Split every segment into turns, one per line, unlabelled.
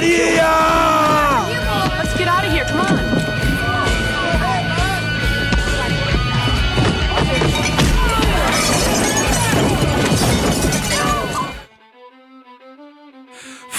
pancadaria!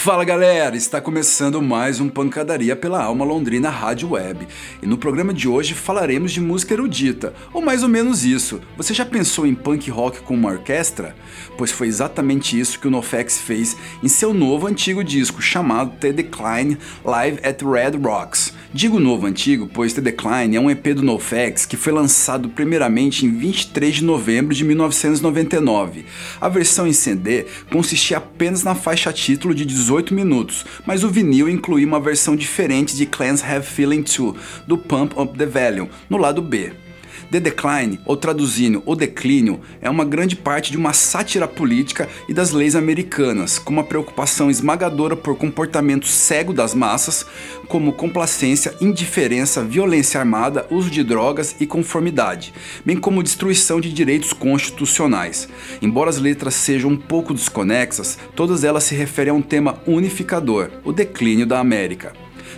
Fala galera, está começando mais um Pancadaria pela Alma Londrina Rádio Web. E no programa de hoje falaremos de música erudita, ou mais ou menos isso. Você já pensou em punk rock com uma orquestra? Pois foi exatamente isso que o NoFX fez em seu novo antigo disco chamado The Decline Live at Red Rocks. Digo novo antigo, pois The Decline é um EP do NoFX que foi lançado primeiramente em 23 de novembro de 1999. A versão em CD consistia apenas na faixa título de 18 minutos, mas o vinil incluía uma versão diferente de Clans Have Feeling 2, do Pump Up the Volume, no lado B. The Decline, ou traduzindo O Declínio, é uma grande parte de uma sátira política e das leis americanas, com uma preocupação esmagadora por comportamento cego das massas, como complacência, indiferença, violência armada, uso de drogas e conformidade, bem como destruição de direitos constitucionais. Embora as letras sejam um pouco desconexas, todas elas se referem a um tema unificador: o declínio da América.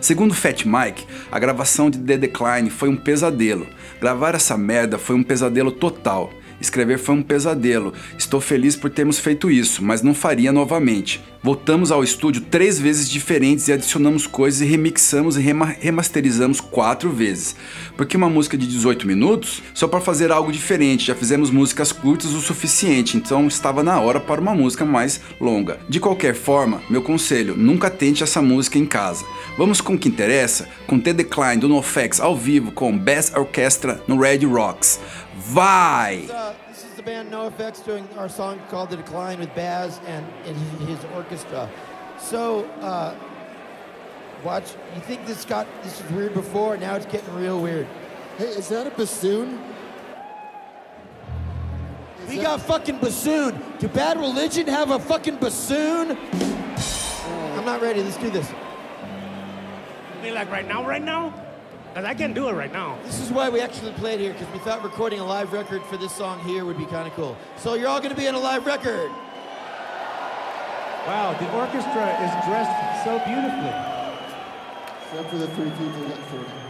Segundo Fat Mike, a gravação de The Decline foi um pesadelo. Gravar essa merda foi um pesadelo total. Escrever foi um pesadelo. Estou feliz por termos feito isso, mas não faria novamente. Voltamos ao estúdio três vezes diferentes e adicionamos coisas e remixamos e rema remasterizamos quatro vezes. Porque uma música de 18 minutos, só para fazer algo diferente, já fizemos músicas curtas o suficiente, então estava na hora para uma música mais longa. De qualquer forma, meu conselho, nunca tente essa música em casa. Vamos com o que interessa, com The Decline do NoFX ao vivo com Bass Orchestra no Red Rocks. Vai!
This is the band NoFX doing our song called The Decline with Baz and, and his, his orchestra. So, uh, watch. You think this got this was weird before? Now it's getting real weird.
Hey, is that a bassoon?
We got fucking bassoon. Do Bad Religion have a fucking bassoon? I'm not ready. Let's do this.
Me like right now, right now? Cause I can't do it right now.
This is why we actually played here because we thought recording a live record for this song here would be kind of cool. So you're all going to be in a live record.
Wow, the orchestra is dressed so beautifully.
Except for the three people next to it.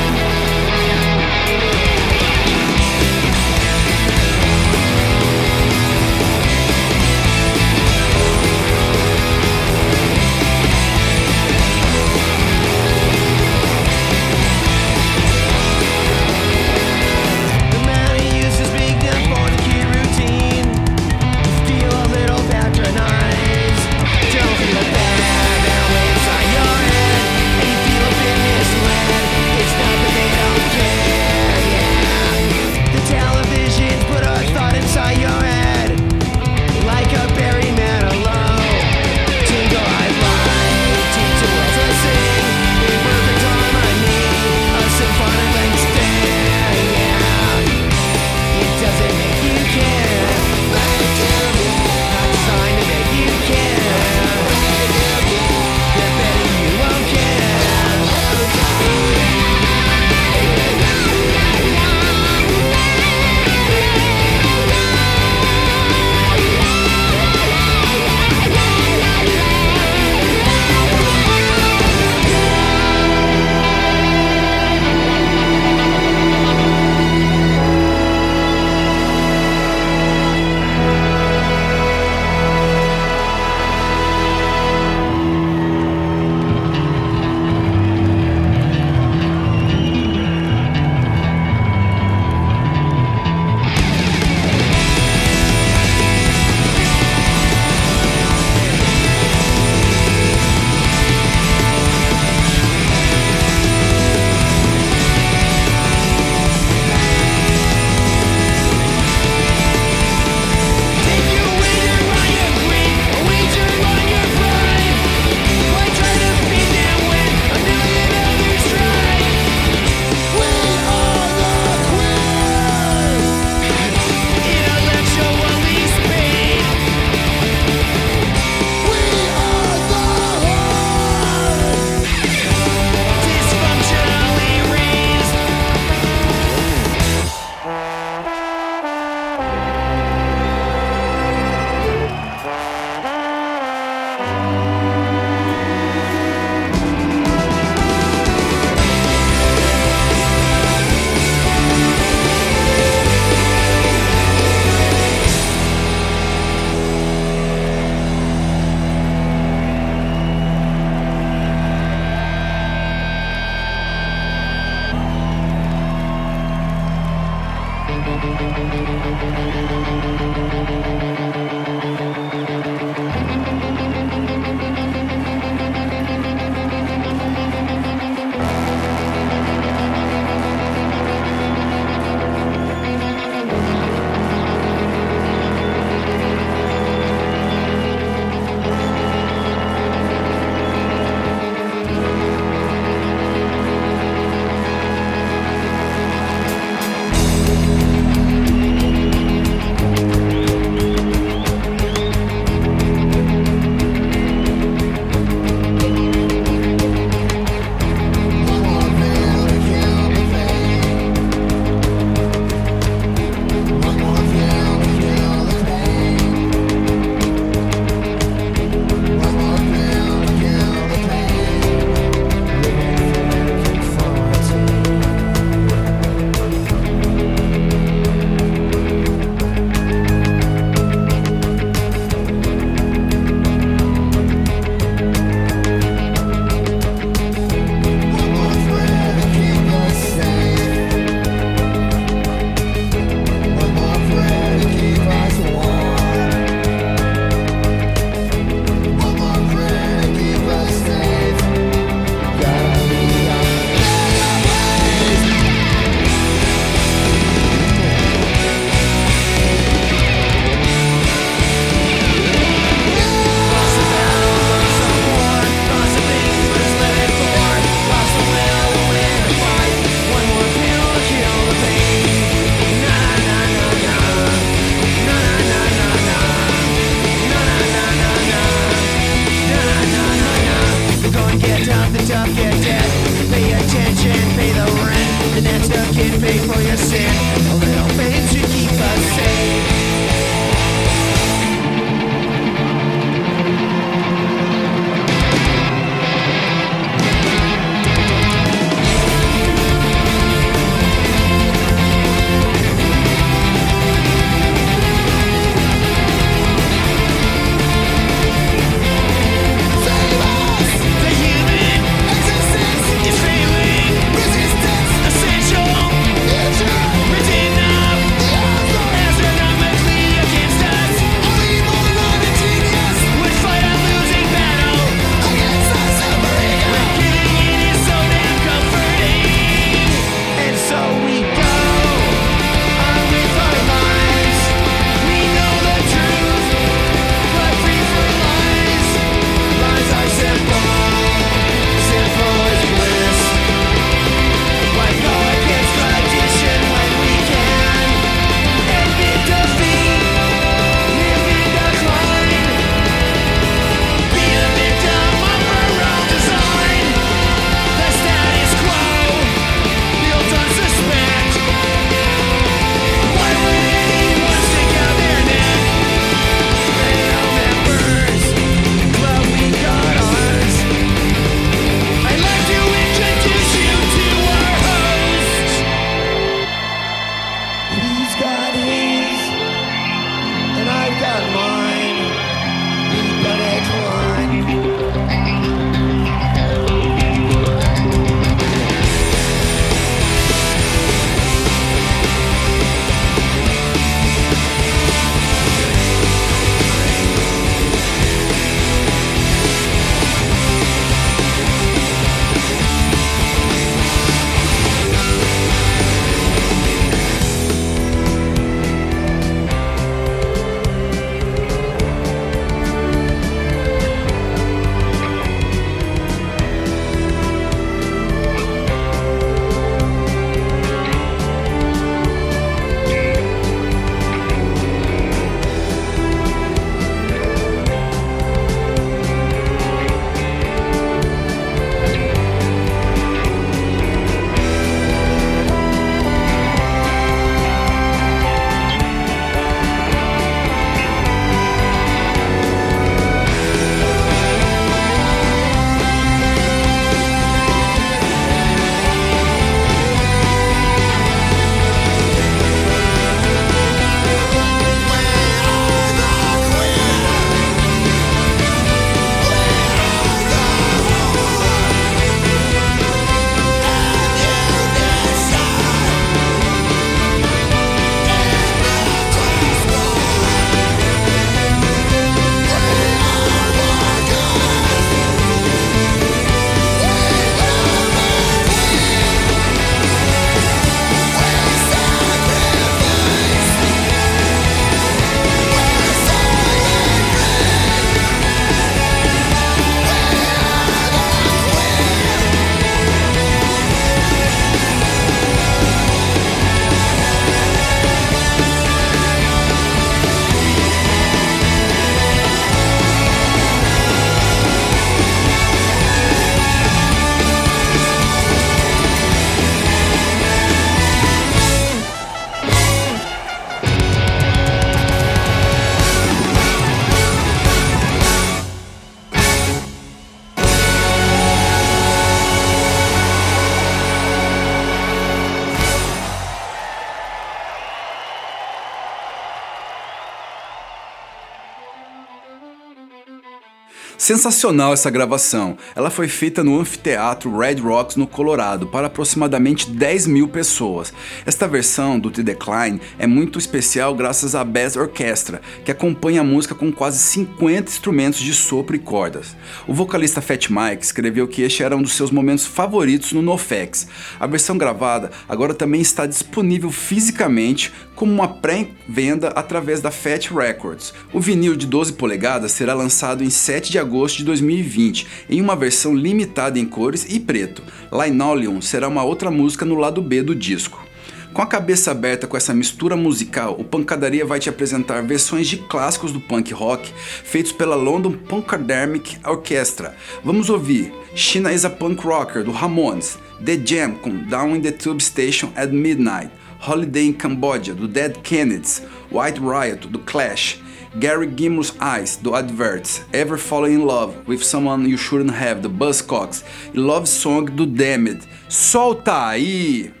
Sensacional essa gravação. Ela foi feita no anfiteatro Red Rocks, no Colorado, para aproximadamente 10 mil pessoas. Esta versão do The Decline é muito especial graças à Bass Orchestra, que acompanha a música com quase 50 instrumentos de sopro e cordas. O vocalista Fat Mike escreveu que este era um dos seus momentos favoritos no NoFX. A versão gravada agora também está disponível fisicamente como uma pré-venda através da Fat Records. O vinil de 12 polegadas será lançado em 7 de agosto de 2020, em uma versão limitada em cores e preto. Linoleum será uma outra música no lado B do disco. Com a cabeça aberta com essa mistura musical, o Pancadaria vai te apresentar versões de clássicos do punk rock feitos pela London Punkademic Orchestra. Vamos ouvir China is a Punk Rocker do Ramones, The Jam com Down in the Tube Station at Midnight, Holiday in Cambodia do Dead Kennedys, White Riot do Clash, Gary Gimmel's Eyes do Adverts, Ever Falling in Love with Someone You Shouldn't Have do Buzzcocks e Love Song do Damned. Solta aí!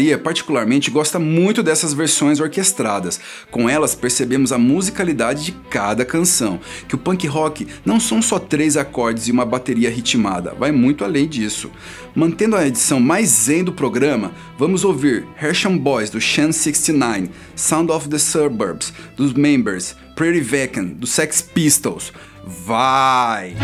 Pancadaria, particularmente, gosta muito dessas versões orquestradas. Com elas, percebemos a musicalidade de cada canção, que o punk rock não são só três acordes e uma bateria ritmada, vai muito além disso. Mantendo a edição mais zen do programa, vamos ouvir Hersham Boys do Shan 69, Sound of the Suburbs dos Members, Pretty Vacant do Sex Pistols. Vai!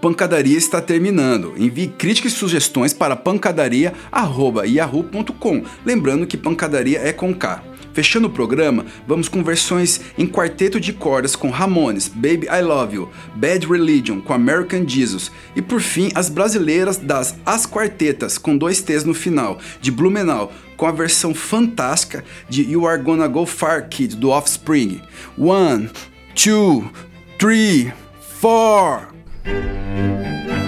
Pancadaria está terminando. Envie críticas e sugestões para pancadaria.yahoo.com. Lembrando que pancadaria é com K. Fechando o programa, vamos com versões em quarteto de cordas com Ramones, Baby I Love You, Bad Religion com American Jesus e por fim as brasileiras das As Quartetas com dois T's no final, de Blumenau, com a versão fantástica de You Are Gonna Go Far Kid do Offspring. One, two, three, four. Thank you.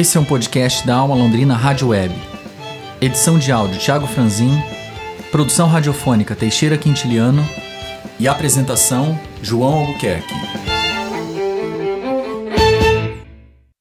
Esse é um podcast da Alma Londrina Rádio Web. Edição de áudio Thiago Franzin, produção radiofônica Teixeira Quintiliano e apresentação João Albuquerque.